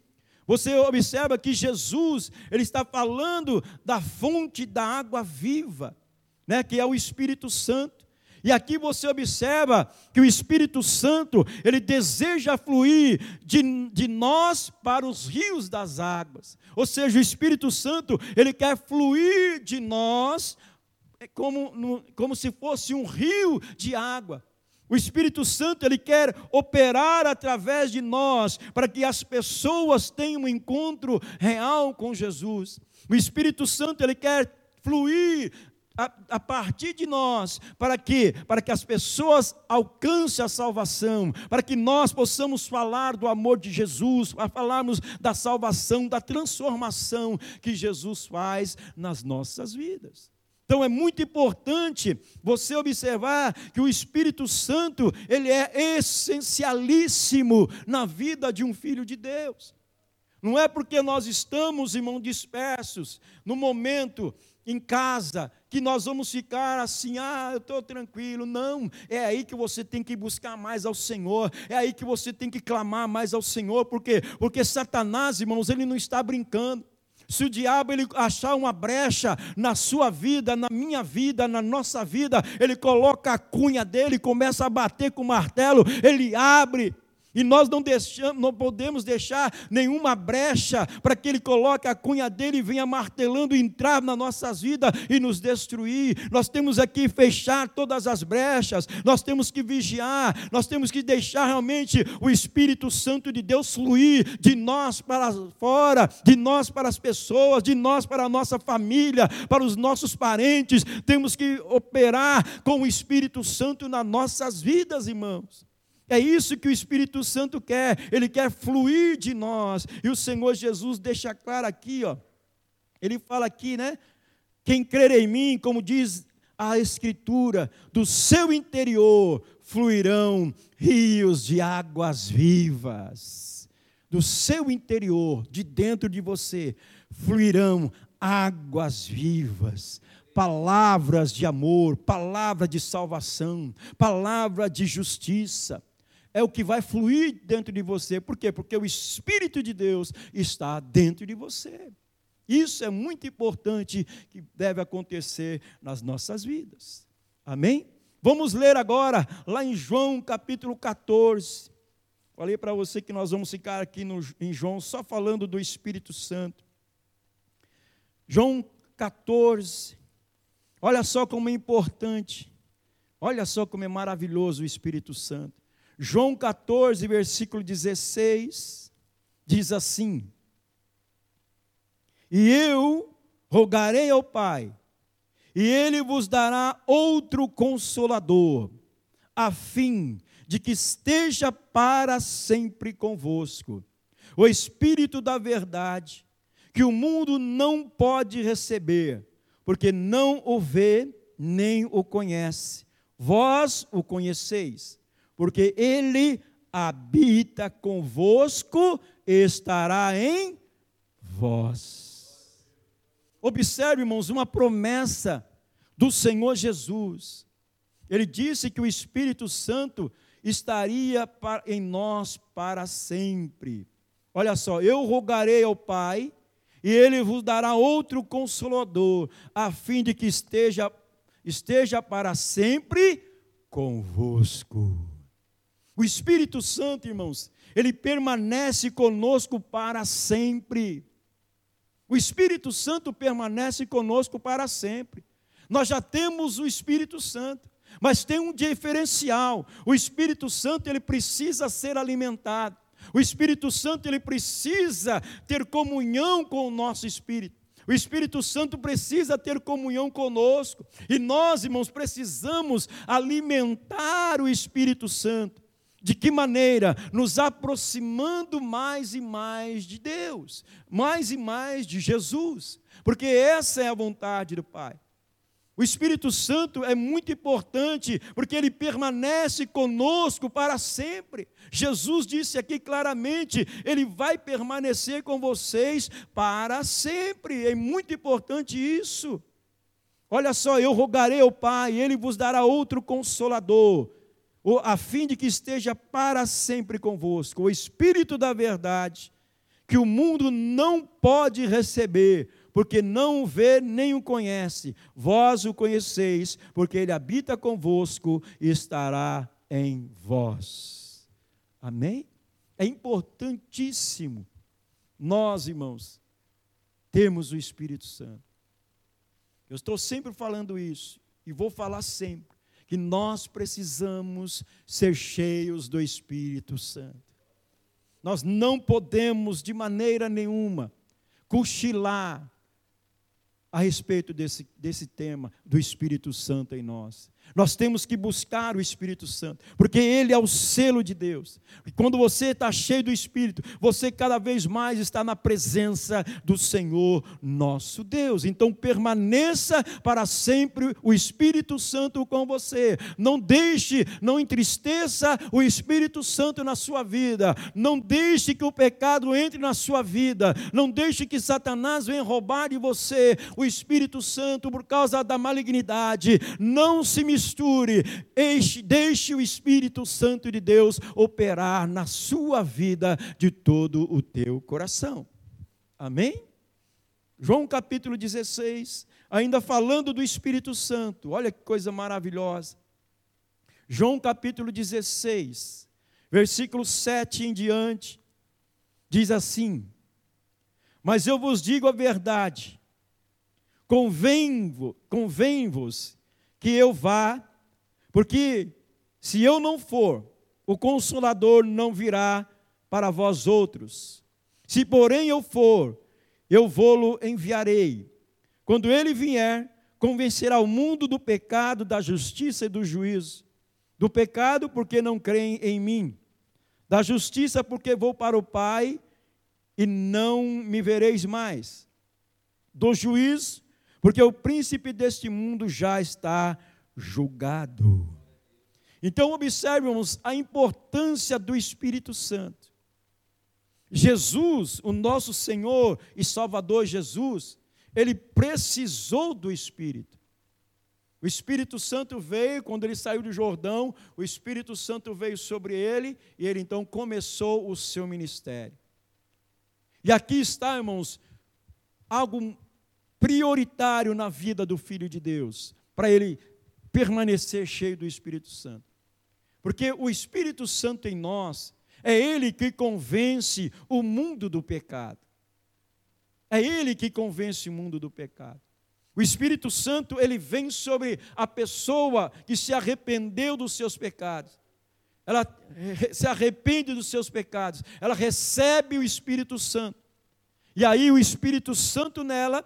você observa que Jesus, ele está falando da fonte da água viva, né, que é o Espírito Santo. E aqui você observa que o Espírito Santo, ele deseja fluir de, de nós para os rios das águas. Ou seja, o Espírito Santo, ele quer fluir de nós é como, como se fosse um rio de água. O Espírito Santo, ele quer operar através de nós, para que as pessoas tenham um encontro real com Jesus. O Espírito Santo, ele quer fluir a, a, partir de nós, para que para que as pessoas alcancem a salvação, para que nós possamos falar do amor de Jesus, para falarmos da salvação, da transformação que Jesus faz nas nossas vidas. Então é muito importante você observar que o Espírito Santo, ele é essencialíssimo na vida de um filho de Deus. Não é porque nós estamos, irmão, dispersos, no momento em casa, que nós vamos ficar assim, ah, eu estou tranquilo. Não, é aí que você tem que buscar mais ao Senhor, é aí que você tem que clamar mais ao Senhor, porque porque Satanás, irmãos, ele não está brincando. Se o diabo ele achar uma brecha na sua vida, na minha vida, na nossa vida, ele coloca a cunha dele, começa a bater com o martelo, ele abre E nós não, deixamos, não podemos deixar nenhuma brecha para que ele coloque a cunha dele e venha martelando entrar nas nossas vidas e nos destruir. Nós temos aqui fechar todas as brechas, nós temos que vigiar, nós temos que deixar realmente o Espírito Santo de Deus fluir de nós para fora, de nós para as pessoas, de nós para a nossa família, para os nossos parentes. Temos que operar com o Espírito Santo nas nossas vidas, irmãos. É isso que o Espírito Santo quer, ele quer fluir de nós. E o Senhor Jesus deixa claro aqui, ó. Ele fala aqui, né? Quem crer em mim, como diz a Escritura, do seu interior fluirão rios de águas vivas. Do seu interior, de dentro de você, fluirão águas vivas palavras de amor, palavra de salvação, palavra de justiça é o que vai fluir dentro de você. Por quê? Porque o Espírito de Deus está dentro de você. Isso é muito importante que deve acontecer nas nossas vidas. Amém? Vamos ler agora, lá em João capítulo 14. Falei para você que nós vamos ficar aqui no, em João só falando do Espírito Santo. João 14. Olha só como é importante. Olha só como é maravilhoso o Espírito Santo. João 14, versículo 16, diz assim: E eu rogarei ao Pai, e ele vos dará outro consolador, a fim de que esteja para sempre convosco. O Espírito da Verdade, que o mundo não pode receber, porque não o vê nem o conhece. Vós o conheceis porque ele habita convosco, estará em vós. Observe, irmãos, uma promessa do Senhor Jesus. Ele disse que o Espírito Santo estaria em nós para sempre. Olha só, eu rogarei ao Pai, e ele vos dará outro consolador, a fim de que esteja esteja para sempre convosco. O Espírito Santo, irmãos, ele permanece conosco para sempre. O Espírito Santo permanece conosco para sempre. Nós já temos o Espírito Santo, mas tem um diferencial. O Espírito Santo ele precisa ser alimentado. O Espírito Santo ele precisa ter comunhão com o nosso espírito. O Espírito Santo precisa ter comunhão conosco. E nós, irmãos, precisamos alimentar o Espírito Santo. De que maneira? Nos aproximando mais e mais de Deus, mais e mais de Jesus, porque essa é a vontade do Pai. O Espírito Santo é muito importante, porque ele permanece conosco para sempre. Jesus disse aqui claramente: ele vai permanecer com vocês para sempre. É muito importante isso. Olha só, eu rogarei ao Pai, ele vos dará outro consolador a fim de que esteja para sempre convosco o Espírito da verdade, que o mundo não pode receber, porque não o vê nem o conhece. Vós o conheceis, porque ele habita convosco e estará em vós. Amém? É importantíssimo nós, irmãos, termos o Espírito Santo. Eu estou sempre falando isso e vou falar sempre que nós precisamos ser cheios do Espírito Santo. Nós não podemos, de maneira nenhuma, cochilar a respeito desse, desse tema do Espírito Santo em nós. Nós temos que buscar o Espírito Santo, porque Ele é o selo de Deus. E quando você está cheio do Espírito, você cada vez mais está na presença do Senhor nosso Deus. Então permaneça para sempre o Espírito Santo com você. Não deixe, não entristeça o Espírito Santo na sua vida. Não deixe que o pecado entre na sua vida. Não deixe que Satanás venha roubar de você o Espírito Santo por causa da malignidade. Não se misture misture, deixe o Espírito Santo de Deus operar na sua vida de todo o teu coração. Amém? João capítulo 16, ainda falando do Espírito Santo, olha que coisa maravilhosa. João capítulo 16, versículo 7 em diante, diz assim: Mas eu vos digo a verdade, convém-vos convém que eu vá, porque se eu não for, o consolador não virá para vós outros. Se, porém, eu for, eu vou-lo enviarei. Quando ele vier, convencerá o mundo do pecado, da justiça e do juízo. Do pecado, porque não creem em mim. Da justiça, porque vou para o Pai e não me vereis mais. Do juízo, porque o príncipe deste mundo já está julgado. Então, observemos a importância do Espírito Santo. Jesus, o nosso Senhor e Salvador Jesus, ele precisou do Espírito. O Espírito Santo veio, quando ele saiu do Jordão, o Espírito Santo veio sobre ele e ele então começou o seu ministério. E aqui está, irmãos, algo prioritário na vida do Filho de Deus, para ele permanecer cheio do Espírito Santo. Porque o Espírito Santo em nós é ele que convence o mundo do pecado. É ele que convence o mundo do pecado. O Espírito Santo, ele vem sobre a pessoa que se arrependeu dos seus pecados. Ela se arrepende dos seus pecados. Ela recebe o Espírito Santo. E aí o Espírito Santo nela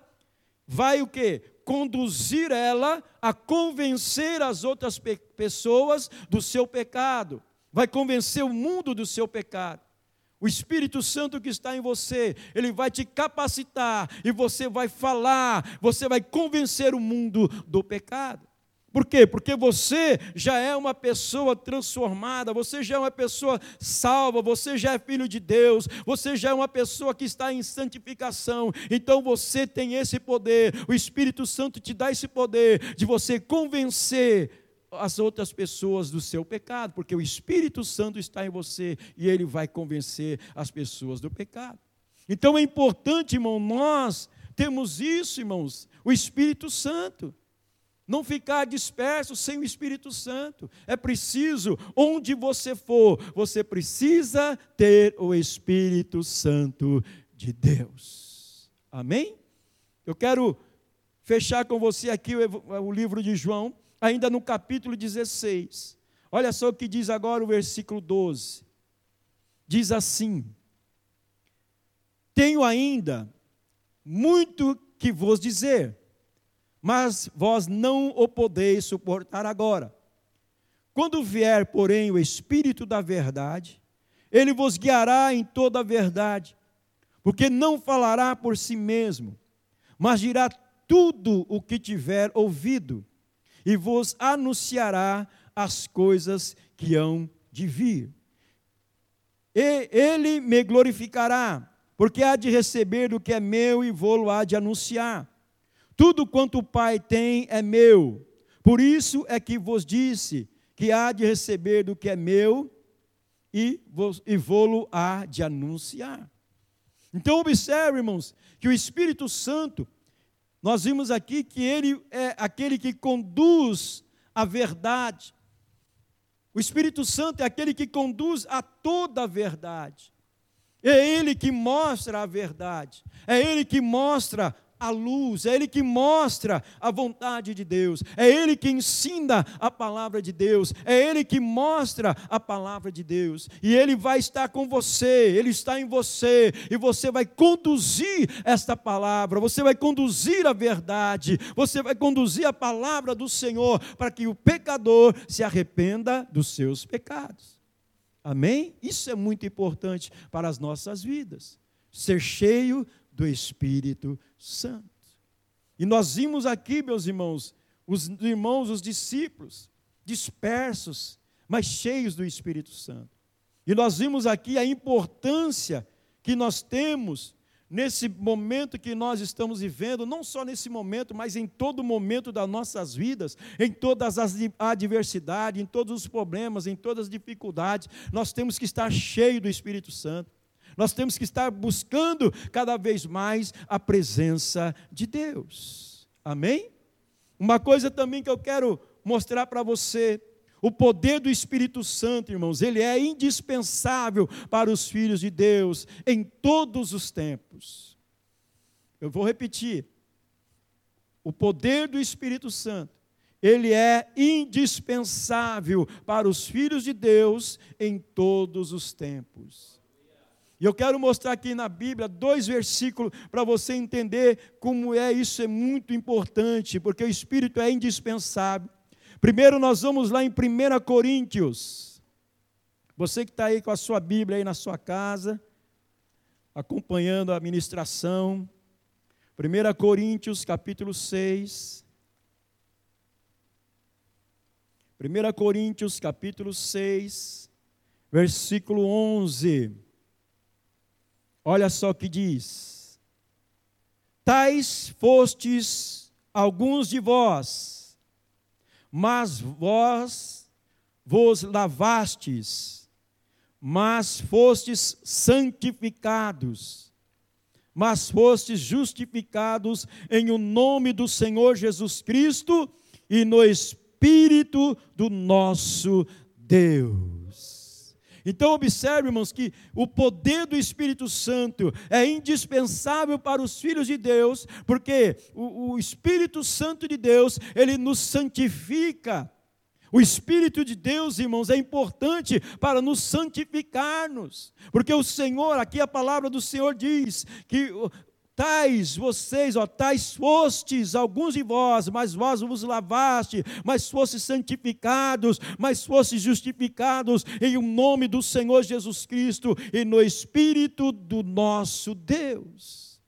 vai o quê? Conduzir ela a convencer as outras pe pessoas do seu pecado. Vai convencer o mundo do seu pecado. O Espírito Santo que está em você, ele vai te capacitar e você vai falar, você vai convencer o mundo do pecado. Por quê? Porque você já é uma pessoa transformada, você já é uma pessoa salva, você já é filho de Deus, você já é uma pessoa que está em santificação. Então você tem esse poder, o Espírito Santo te dá esse poder de você convencer as outras pessoas do seu pecado, porque o Espírito Santo está em você e ele vai convencer as pessoas do pecado. Então é importante, irmão, nós temos isso, irmãos, o Espírito Santo. Não ficar disperso sem o Espírito Santo. É preciso, onde você for, você precisa ter o Espírito Santo de Deus. Amém? Eu quero fechar com você aqui o, livro de João, ainda no capítulo 16. Olha só o que diz agora o versículo 12. Diz assim: Tenho ainda muito que vos dizer mas vós não o podeis suportar agora. Quando vier, porém, o Espírito da Verdade, ele vos guiará em toda a verdade, porque não falará por si mesmo, mas dirá tudo o que tiver ouvido, e vos anunciará as coisas que hão de vir. E ele me glorificará, porque há de receber do que é meu e vou-lo há de anunciar. Tudo quanto o Pai tem é meu. Por isso é que vos disse que há de receber do que é meu e, vou-lo há de anunciar. Então, observe, irmãos, que o Espírito Santo, nós vimos aqui que ele é aquele que conduz a verdade. O Espírito Santo é aquele que conduz a toda a verdade. É Ele que mostra a verdade. É Ele que mostra a luz, é Ele que mostra a vontade de Deus, é Ele que ensina a palavra de Deus, é Ele que mostra a palavra de Deus, e Ele vai estar com você, Ele está em você, e você vai conduzir esta palavra, você vai conduzir a verdade, você vai conduzir a palavra do Senhor, para que o pecador se arrependa dos seus pecados. Amém? Isso é muito importante para as nossas vidas. Ser cheio do Espírito Santo. E nós vimos aqui, meus irmãos, os irmãos, os discípulos, dispersos, mas cheios do Espírito Santo. E nós vimos aqui a importância que nós temos nesse momento que nós estamos vivendo, não só nesse momento, mas em todo momento das nossas vidas, em todas as adversidades, em todos os problemas, em todas as dificuldades, nós temos que estar cheio do Espírito Santo. Nós temos que estar buscando cada vez mais a presença de Deus. Amém? Uma coisa também que eu quero mostrar para você: O poder do Espírito Santo, irmãos, ele é indispensável para os filhos de Deus em todos os tempos. Eu vou repetir. O poder do Espírito Santo, ele é indispensável para os filhos de Deus em todos os tempos. E eu quero mostrar aqui na Bíblia dois versículos para você entender como é isso é muito importante, porque o Espírito é indispensável. Primeiro nós vamos lá em 1 Coríntios. Você que está aí com a sua Bíblia aí na sua casa, acompanhando a ministração. 1 Coríntios capítulo 6. 1 Coríntios capítulo 6, versículo 11. Olha só o que diz: Tais fostes alguns de vós, mas vós vos lavastes, mas fostes santificados, mas fostes justificados em o nome do Senhor Jesus Cristo e no Espírito do nosso Deus. Então, observe, irmãos, que o poder do Espírito Santo é indispensável para os filhos de Deus, porque o, o Espírito Santo de Deus, ele nos santifica. O Espírito de Deus, irmãos, é importante para nos santificar-nos, porque o Senhor, aqui a palavra do Senhor diz que Tais vocês, ó, tais fostes, alguns de vós, mas vós vos lavaste, mas fostes santificados, mas fostes justificados em o um nome do Senhor Jesus Cristo e no Espírito do nosso Deus.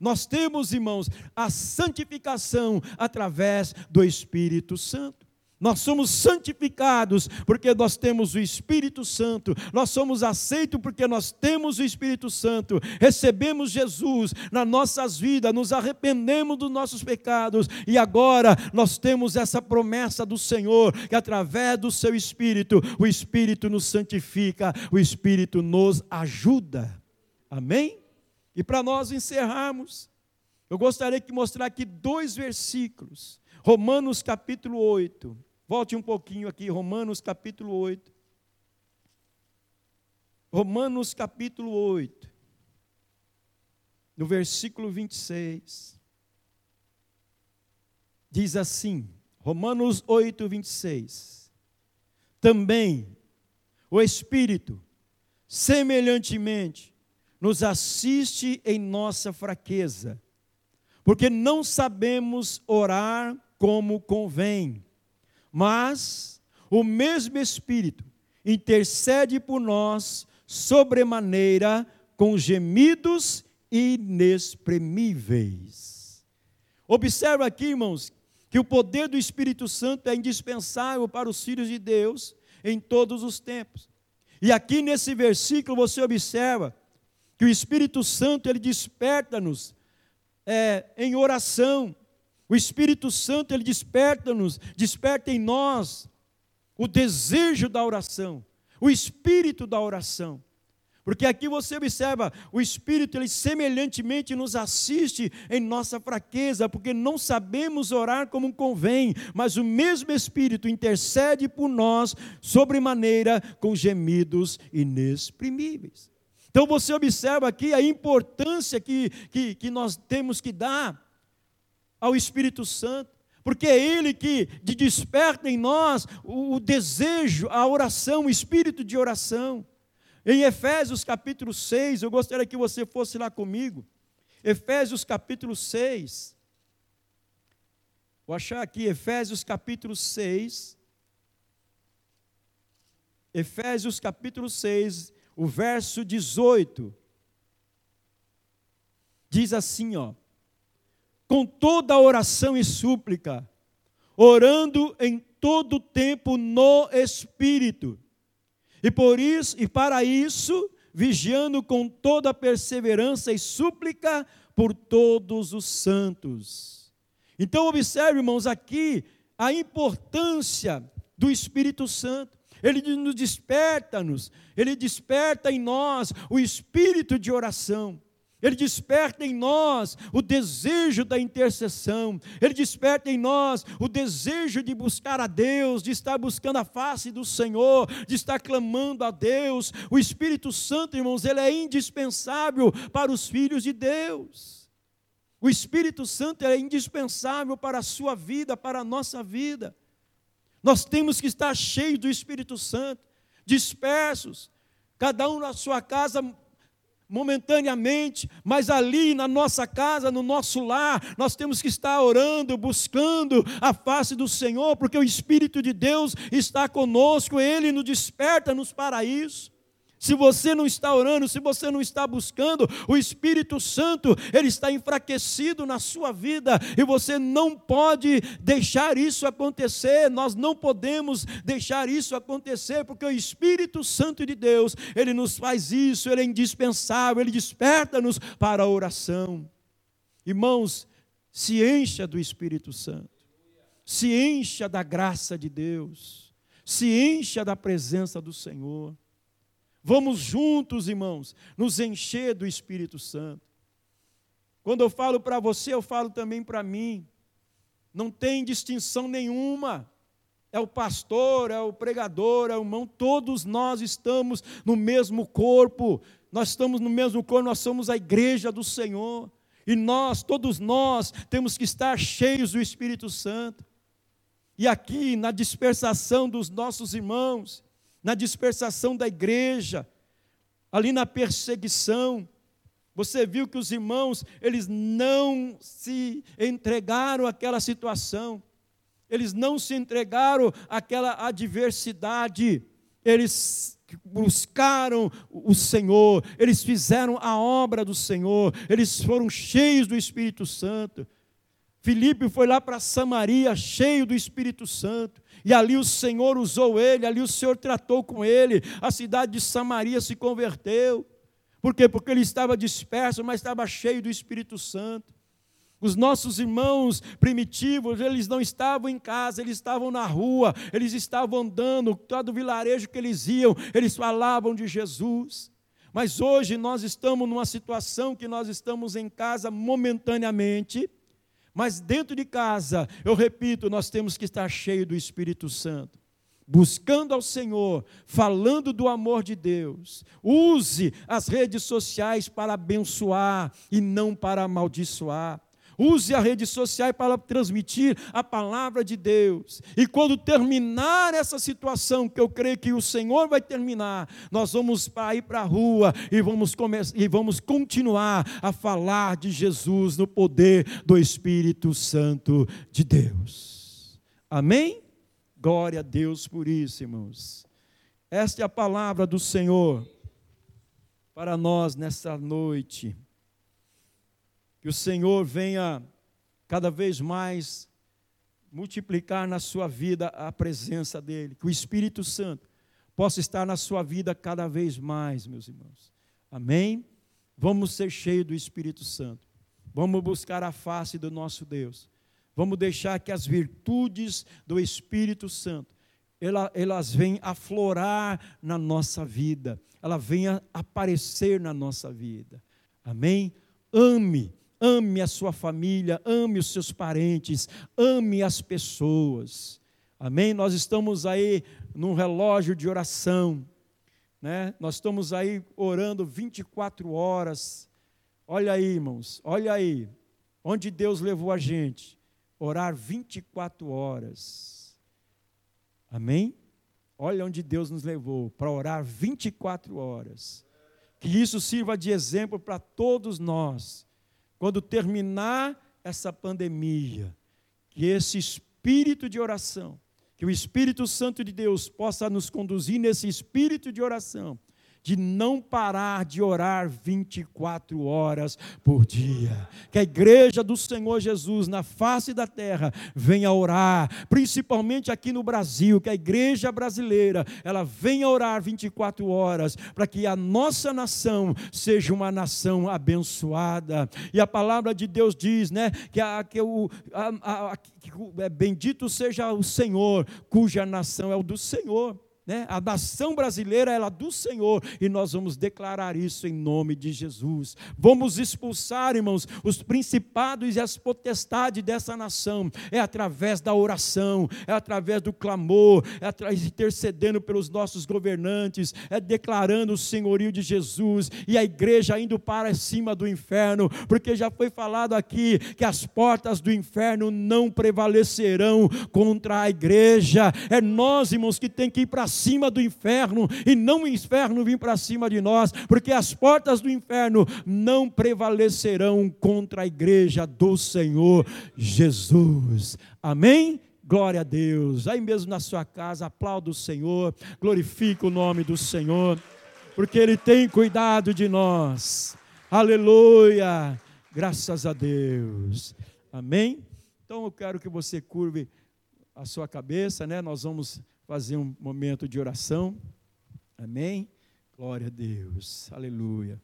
Nós temos, irmãos, a santificação através do Espírito Santo. Nós somos santificados porque nós temos o Espírito Santo. Nós somos aceitos porque nós temos o Espírito Santo. Recebemos Jesus nas nossas vidas, nos arrependemos dos nossos pecados e agora nós temos essa promessa do Senhor que através do seu Espírito, o Espírito nos santifica, o Espírito nos ajuda. Amém? E para nós encerrarmos, eu gostaria de mostrar aqui dois versículos. Romanos capítulo 8. Volte um pouquinho aqui, Romanos capítulo 8. Romanos capítulo 8, no versículo 26. Diz assim, Romanos 8, 26. Também o Espírito, semelhantemente, nos assiste em nossa fraqueza, porque não sabemos orar como convém mas o mesmo Espírito intercede por nós sobremaneira com gemidos inexprimíveis. Observa aqui, irmãos, que o poder do Espírito Santo é indispensável para os filhos de Deus em todos os tempos. E aqui nesse versículo você observa que o Espírito Santo ele desperta-nos é, em oração, o Espírito Santo, ele desperta-nos, desperta em nós o desejo da oração, o espírito da oração. Porque aqui você observa, o Espírito, ele semelhantemente nos assiste em nossa fraqueza, porque não sabemos orar como convém, mas o mesmo Espírito intercede por nós, sobremaneira, com gemidos inexprimíveis. Então você observa aqui a importância que, que, que nós temos que dar ao Espírito Santo, porque é Ele que desperta em nós o, o desejo, a oração, o espírito de oração. Em Efésios capítulo 6, eu gostaria que você fosse lá comigo. Efésios capítulo 6. Vou achar aqui, Efésios capítulo 6. Efésios capítulo 6, o verso 18. Diz assim, ó com toda oração e súplica, orando em todo tempo no Espírito. E por isso, e para isso, vigiando com toda perseverança e súplica por todos os santos. Então observe, irmãos, aqui a importância do Espírito Santo. Ele nos desperta-nos, ele desperta em nós o espírito de oração. Ele desperta em nós o desejo da intercessão, Ele desperta em nós o desejo de buscar a Deus, de estar buscando a face do Senhor, de estar clamando a Deus. O Espírito Santo, irmãos, ele é indispensável para os filhos de Deus. O Espírito Santo é indispensável para a sua vida, para a nossa vida. Nós temos que estar cheios do Espírito Santo, dispersos, cada um na sua casa momentaneamente, mas ali na nossa casa, no nosso lar, nós temos que estar orando, buscando a face do Senhor, porque o Espírito de Deus está conosco, ele nos desperta-nos para isso. Se você não está orando, se você não está buscando, o Espírito Santo, ele está enfraquecido na sua vida e você não pode deixar isso acontecer. Nós não podemos deixar isso acontecer, porque o Espírito Santo de Deus, ele nos faz isso, ele é indispensável, ele desperta-nos para a oração. Irmãos, se encha do Espírito Santo. Se encha da graça de Deus. Se encha da presença do Senhor. Vamos juntos, irmãos, nos encher do Espírito Santo. Quando eu falo para você, eu falo também para mim. Não tem distinção nenhuma. É o pastor, é o pregador, é o irmão, todos nós estamos no mesmo corpo. Nós estamos no mesmo corpo, nós somos a igreja do Senhor. E nós, todos nós, temos que estar cheios do Espírito Santo. E aqui, na dispersação dos nossos irmãos, na dispersação da igreja, ali na perseguição. Você viu que os irmãos, eles não se entregaram àquela situação, eles não se entregaram àquela adversidade, eles buscaram o Senhor, eles fizeram a obra do Senhor, eles foram cheios do Espírito Santo. Filipe foi lá para Samaria cheio do Espírito Santo. E ali o Senhor usou ele, ali o Senhor tratou com ele. A cidade de Samaria se converteu. Por quê? Porque ele estava disperso, mas estava cheio do Espírito Santo. Os nossos irmãos primitivos, eles não estavam em casa, eles estavam na rua, eles estavam andando, todo vilarejo que eles iam, eles falavam de Jesus. Mas hoje nós estamos numa situação que nós estamos em casa momentaneamente, mas dentro de casa, eu repito, nós temos que estar cheio do Espírito Santo. Buscando ao Senhor, falando do amor de Deus. Use as redes sociais para abençoar e não para amaldiçoar. Use a rede social para transmitir a palavra de Deus. E quando terminar essa situação, que eu creio que o Senhor vai terminar, nós vamos ir para a rua e vamos, e vamos continuar a falar de Jesus no poder do Espírito Santo de Deus. Amém? Glória a Deus por isso, irmãos. Esta é a palavra do Senhor para nós nessa noite. Que o Senhor venha cada vez mais multiplicar na sua vida a presença dEle. Que o Espírito Santo possa estar na sua vida cada vez mais, meus irmãos. Amém? Vamos ser cheios do Espírito Santo. Vamos buscar a face do nosso Deus. Vamos deixar que as virtudes do Espírito Santo elas venham aflorar na nossa vida, ela venha aparecer na nossa vida. Amém? Ame ame a sua família, ame os seus parentes, ame as pessoas. Amém? Nós estamos aí num relógio de oração, né? Nós estamos aí orando 24 horas. Olha aí, irmãos, olha aí, onde Deus levou a gente, orar 24 horas. Amém? Olha onde Deus nos levou para orar 24 horas. Que isso sirva de exemplo para todos nós quando terminar essa pandemia, que esse espírito de oração, que o Espírito Santo de Deus possa nos conduzir nesse espírito de oração, de não parar de orar 24 horas por dia. Que a igreja do Senhor Jesus na face da terra venha orar, principalmente aqui no Brasil, que a igreja brasileira, ela venha orar 24 horas para que a nossa nação seja uma nação abençoada. E a palavra de Deus diz, né, que, a, que o a, a, que, é, bendito seja o Senhor, cuja nação é o do Senhor. Né? A nação brasileira ela é do Senhor e nós vamos declarar isso em nome de Jesus. Vamos expulsar, irmãos, os principados e as potestades dessa nação. É através da oração, é através do clamor, é através intercedendo pelos nossos governantes, é declarando o senhorio de Jesus e a igreja indo para cima do inferno, porque já foi falado aqui que as portas do inferno não prevalecerão contra a igreja. É nós, irmãos, que tem que ir para cima do inferno e não o inferno vir para cima de nós, porque as portas do inferno não prevalecerão contra a igreja do Senhor Jesus. Amém? Glória a Deus. Aí mesmo na sua casa, aplauda o Senhor, glorifique o nome do Senhor, porque Ele tem cuidado de nós. Aleluia. Graças a Deus. Amém? Então eu quero que você curve a sua cabeça, né? Nós vamos fazer um momento de oração. Amém? Glória a Deus. Aleluia.